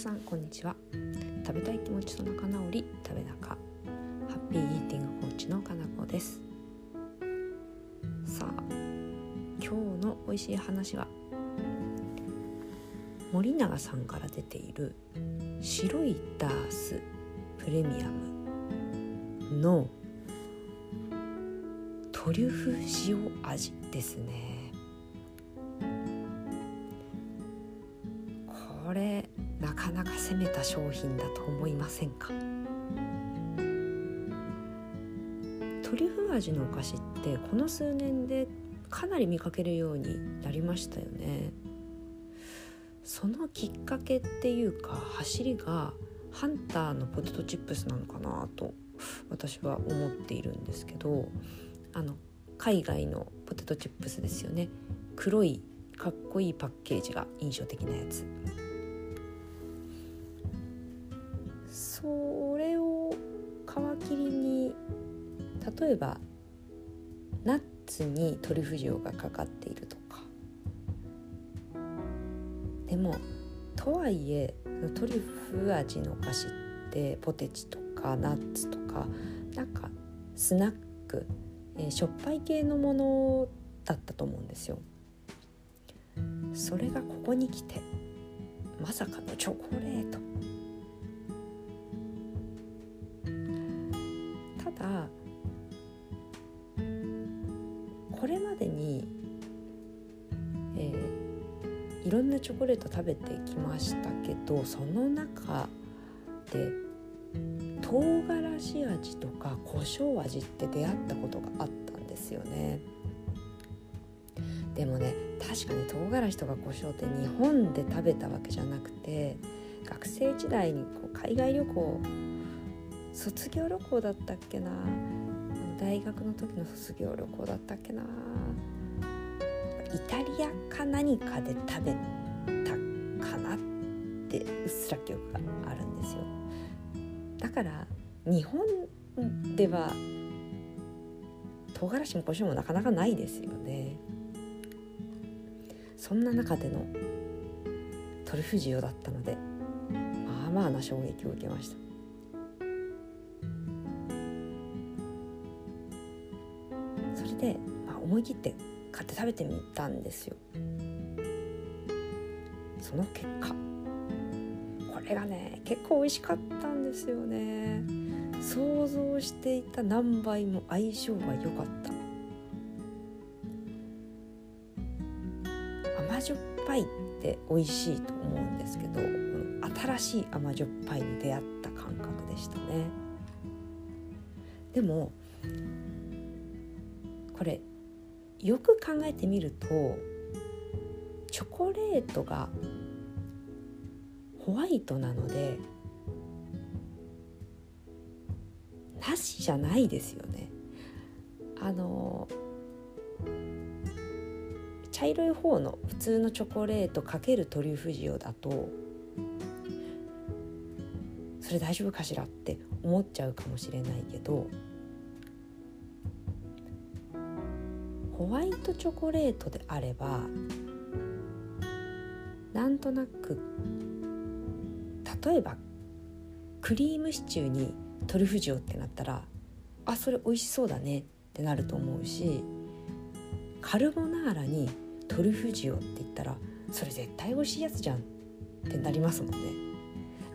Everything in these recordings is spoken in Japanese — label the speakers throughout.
Speaker 1: さんこんにちは。食べたい気持ちと仲直り食べ中ハッピーイーティングコーチのかなこです。さあ今日の美味しい話は森永さんから出ている白いダースプレミアムのトリュフ塩味ですね。かなか攻めた商品だと思いませんか？トリュフ味のお菓子ってこの数年でかなり見かけるようになりましたよね。そのきっかけっていうか走りがハンターのポテトチップスなのかなと私は思っているんですけどあの海外のポテトチップスですよね。黒いかっこいいパッケージが印象的なやつ。それを皮切りに例えばナッツにトリュフ塩がかかっているとかでもとはいえトリュフ味のお菓子ってポテチとかナッツとかなんかスナック、えー、しょっぱい系のものだったと思うんですよ。それがここに来てまさかのチョコレートチョコレート食べてきましたけどその中で唐辛子味とか胡椒味って出会ったことがあったんですよね。でもね確かに唐辛子とか胡椒って日本で食べたわけじゃなくて学生時代にこう海外旅行卒業旅行だったっけな大学の時の卒業旅行だったっけなイタリアか何かで食べうっすら記憶があるんですよ。だから日本では唐辛子も胡椒もなかなかないですよね。そんな中でのトリュフ塩だったのでまあまあな衝撃を受けました。それで、まあ、思い切って買って食べてみたんですよ。その結果れがね結構美味しかったんですよね。想像していた何倍も相性が良かった。甘じょっぱいって美味しいと思うんですけど新しい甘じょっぱいに出会った感覚でしたね。でもこれよく考えてみるとチョコレートがホワイトなのでなしじゃないですよね。あの茶色い方の普通のチョコレートかけるトリュフ塩だとそれ大丈夫かしらって思っちゃうかもしれないけどホワイトチョコレートであればなんとなく例えばクリームシチューにトリュフ塩ってなったらあそれ美味しそうだねってなると思うしカルボナーラにトリュフ塩って言ったらそれ絶対美味しいやつじゃんってなりますもんね。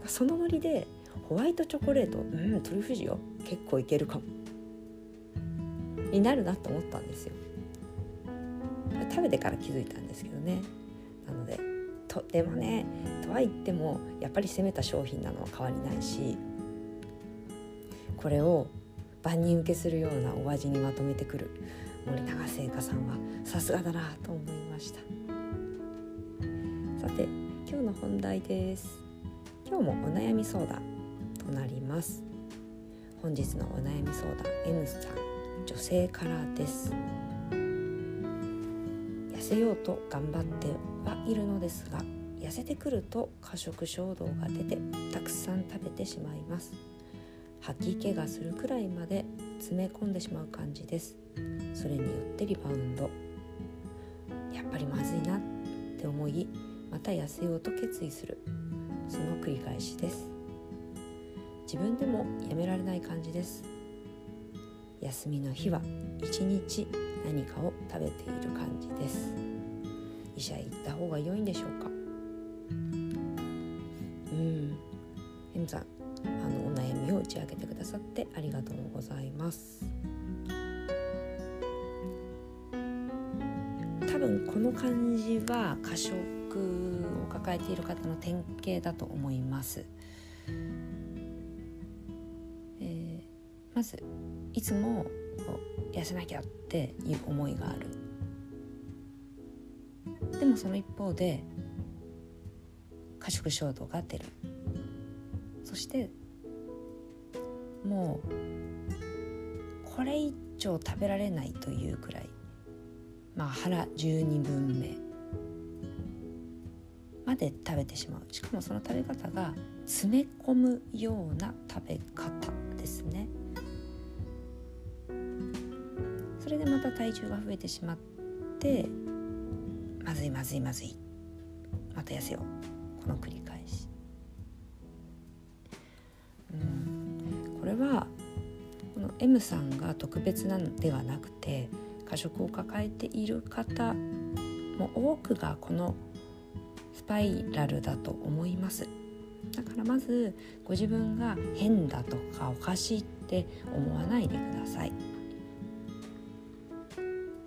Speaker 1: そのノリでホワイトチョコレートうんトリュフ塩結構いけるかも。になるなと思ったんですよ。食べてから気づいたんですけどね。なのでとでもねとは言ってもやっぱり攻めた商品なのは変わりないしこれを万人受けするようなお味にまとめてくる森永製菓さんはさすがだなと思いました。さて今日の本題です。今日もお悩み相談となります。本日のお悩み相談 N さん女性からです。せようと頑張ってはいるのですが痩せてくると過食衝動が出てたくさん食べてしまいます。吐き気がするくらいまで詰め込んでしまう感じです。それによってリバウンド。やっぱりまずいなって思いまた痩せようと決意する。その繰り返しです。自分でもやめられない感じです。休みの日は一日何かを食べている感じです。医者へ行った方が良いんでしょうか？うん。M さんあのお悩みを打ち明けてくださってありがとうございます。多分この感じは過食を抱えている方の典型だと思います、えー、まずいつも痩せなきゃっていう思いがある。でもその一方で過食衝動が出る。そしてもうこれ以上食べられないというくらい。まあ腹12分目。まで食べてしまう。しかもその食べ方が詰め込むような食べ方。それでまた体重が増えてしまってまずいまずいまずい。また痩せよう。この繰り返し。うん。これはこの M さんが特別なのではなくて過食を抱えている方も多くがこのスパイラルだと思います。だからまずご自分が変だとかおかしいって思わないでください。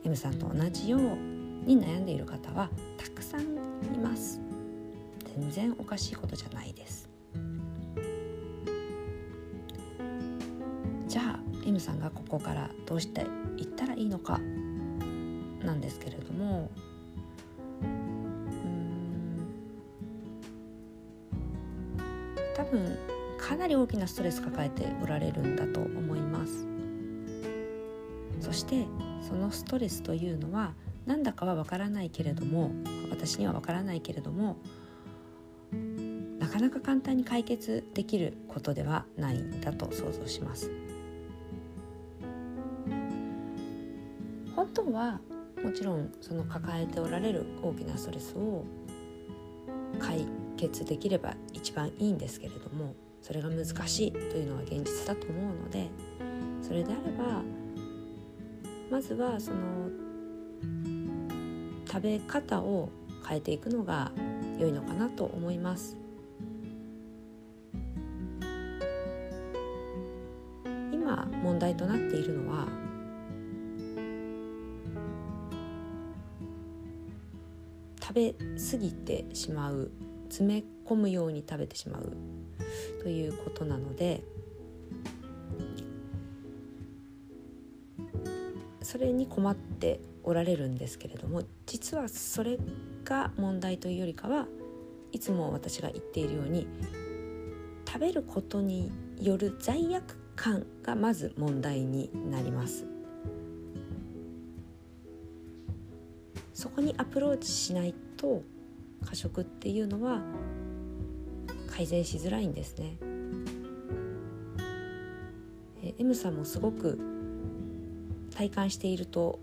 Speaker 1: M さんと同じように悩んでいる方はたくさんいます。全然おかしいことじゃないです。じゃあ M さんがここからどうしていったらいいのかなんですけれども多分かなり大きなストレス抱えておられるんだと思います。そしてそのストレスというのはなんだかはわからないけれども私にはわからないけれどもなかなか簡単に解決できることではないんだと想像します。本当はもちろんその抱えておられる大きなストレスを解決できれば一番いいんですけれどもそれが難しいというのは現実だと思うのでそれであればまずはその食べ方を変えていくのが良いのかなと思います。今問題となっているのは食べ過ぎてしまう詰め込むように食べてしまうということなのでそれに困っておられるんですけれども実はそれが問題というよりかはいつも私が言っているように食べることによる罪悪感がまず問題になりますそこにアプローチしないと過食っていうのは改善しづらいんですね。え M さんもすごく体感していると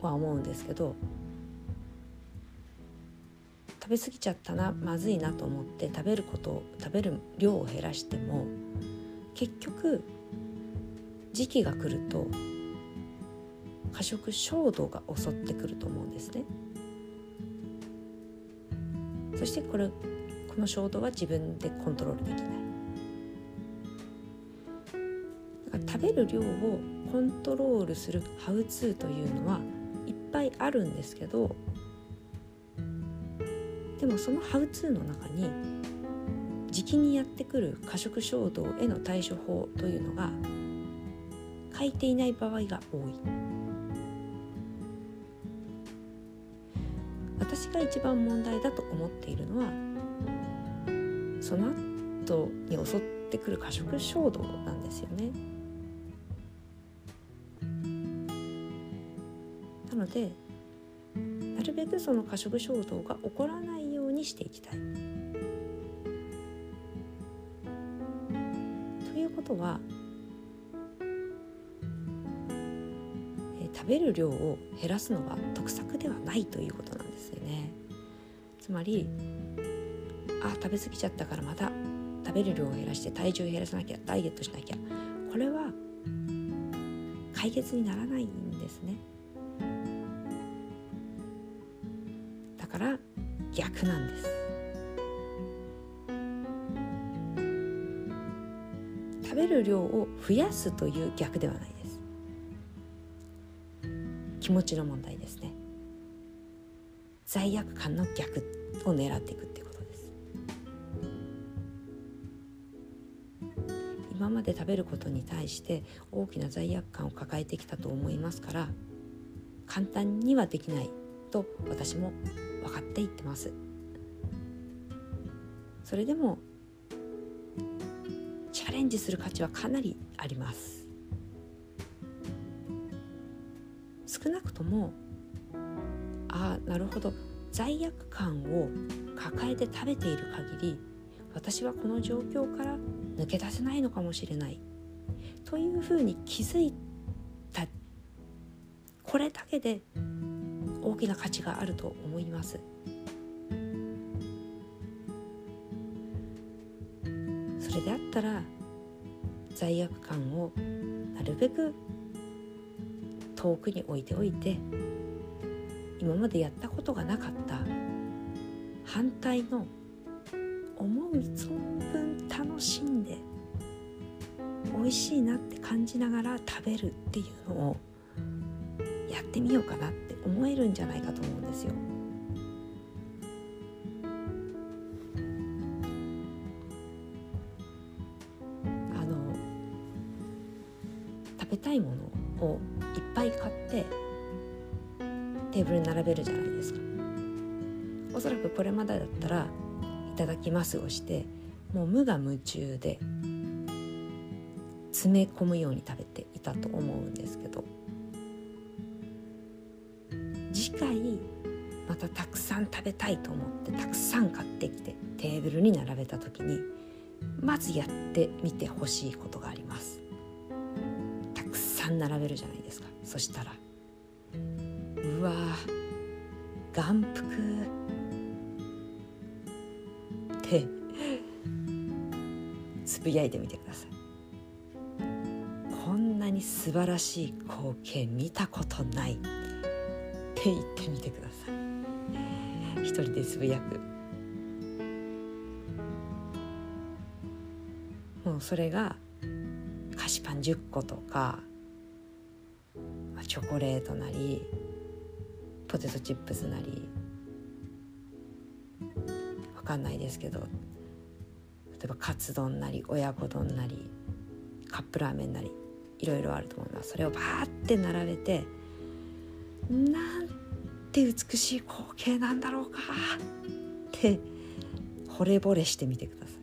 Speaker 1: は思うんですけど食べ過ぎちゃったなまずいなと思って食べること食べる量を減らしても結局時期が来ると過食衝動が襲ってくると思うんですね。そしてこれこの衝動は自分でコントロールできない食べる量をコントロールするハウツーというのはいっぱいあるんですけどでもそのハウツーの中に時期にやってくる過食衝動への対処法というのが書いていない場合が多い私が一番問題だと思っているのはその後に襲ってくる過食衝動なんですよね。のでなるべくその過食衝動が起こらないようにしていきたい。ということは、え食べる量を減らすのが得策ではないということなんですよね。つまりあ食べ過ぎちゃったからまた食べる量を減らして体重を減らさなきゃダイエットしなきゃこれは解決にならないんですね逆なんです。食べる量を増やすという逆ではないです。気持ちの問題ですね。罪悪感の逆を狙っていくってことです。今まで食べることに対して大きな罪悪感を抱えてきたと思いますから簡単にはできないと私も分かっていってます。それでもチャレンジする価値はかなりあります。少なくともああなるほど。罪悪感を抱えて食べている限り私はこの状況から抜け出せないのかもしれない。というふうに気づいたこれだけで大きな価値があると思います。それであったら罪悪感をなるべく遠くに置いておいて今までやったことがなかった反対の思う存分楽しんで美味しいなって感じながら食べるっていうのをやってみようかなって思えるんじゃないかと思うんですよ。べたいものをいっぱい買ってテーブルに並べるじゃないですか。おそらくこれまでだったら「いただきます」をしてもう無我夢中で詰め込むように食べていたと思うんですけど次回またたくさん食べたいと思ってたくさん買ってきてテーブルに並べた時にまずやってみてほしいことがあります並べるじゃないですか。そしたらうわ眼福。ってつぶやいてみてください。こんなに素晴らしい光景見たことない。って言ってみてください。一人でつぶやく。もうそれが菓子パン10個とかチョコレートなりポテトチップスなりわかんないですけど例えばカツ丼なり親子丼なりカップラーメンなりいろいろあると思います。それをバーって並べてなんて美しい光景なんだろうかって惚れ惚れしてみてください。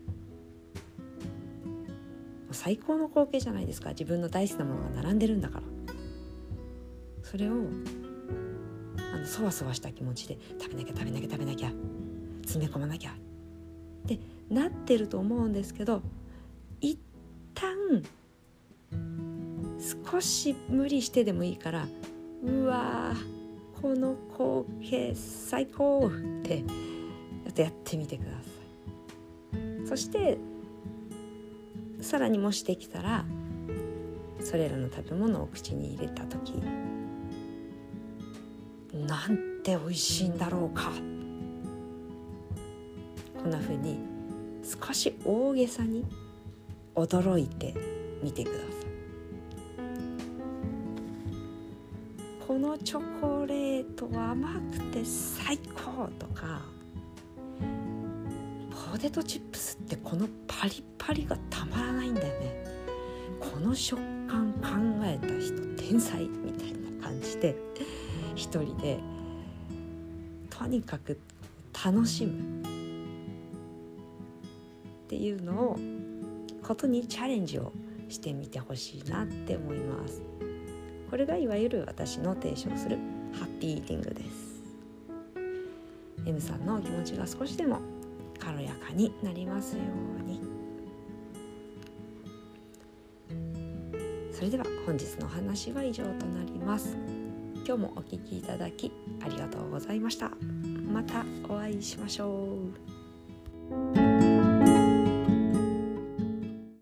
Speaker 1: 最高の光景じゃないですか。自分の大好きなものが並んでるんだから。それをあのそわそわした気持ちで食べなきゃ食べなきゃ食べなきゃ詰め込まなきゃってなってると思うんですけど一旦少し無理してでもいいからうわこの光景最高ってちょっとやってみてください。そしてさらにもしてきたらそれらの食べ物を口に入れた時なんて美味しいんだろうか。こんな風に少し大げさに驚いてみてください。このチョコレートは甘くて最高とかポテトチップスってこのパリパリがたまらないんだよね。この食感考えた人天才みたいな感じで。一人でとにかく楽しむ。っていうのをことにチャレンジをしてみてほしいなって思います。これがいわゆる私の提唱するハッピーイーティングです。M さんの気持ちが少しでも軽やかになりますように。それでは本日のお話は以上となります。今日もお聴きいただきありがとうございましたまたお会いしましょう。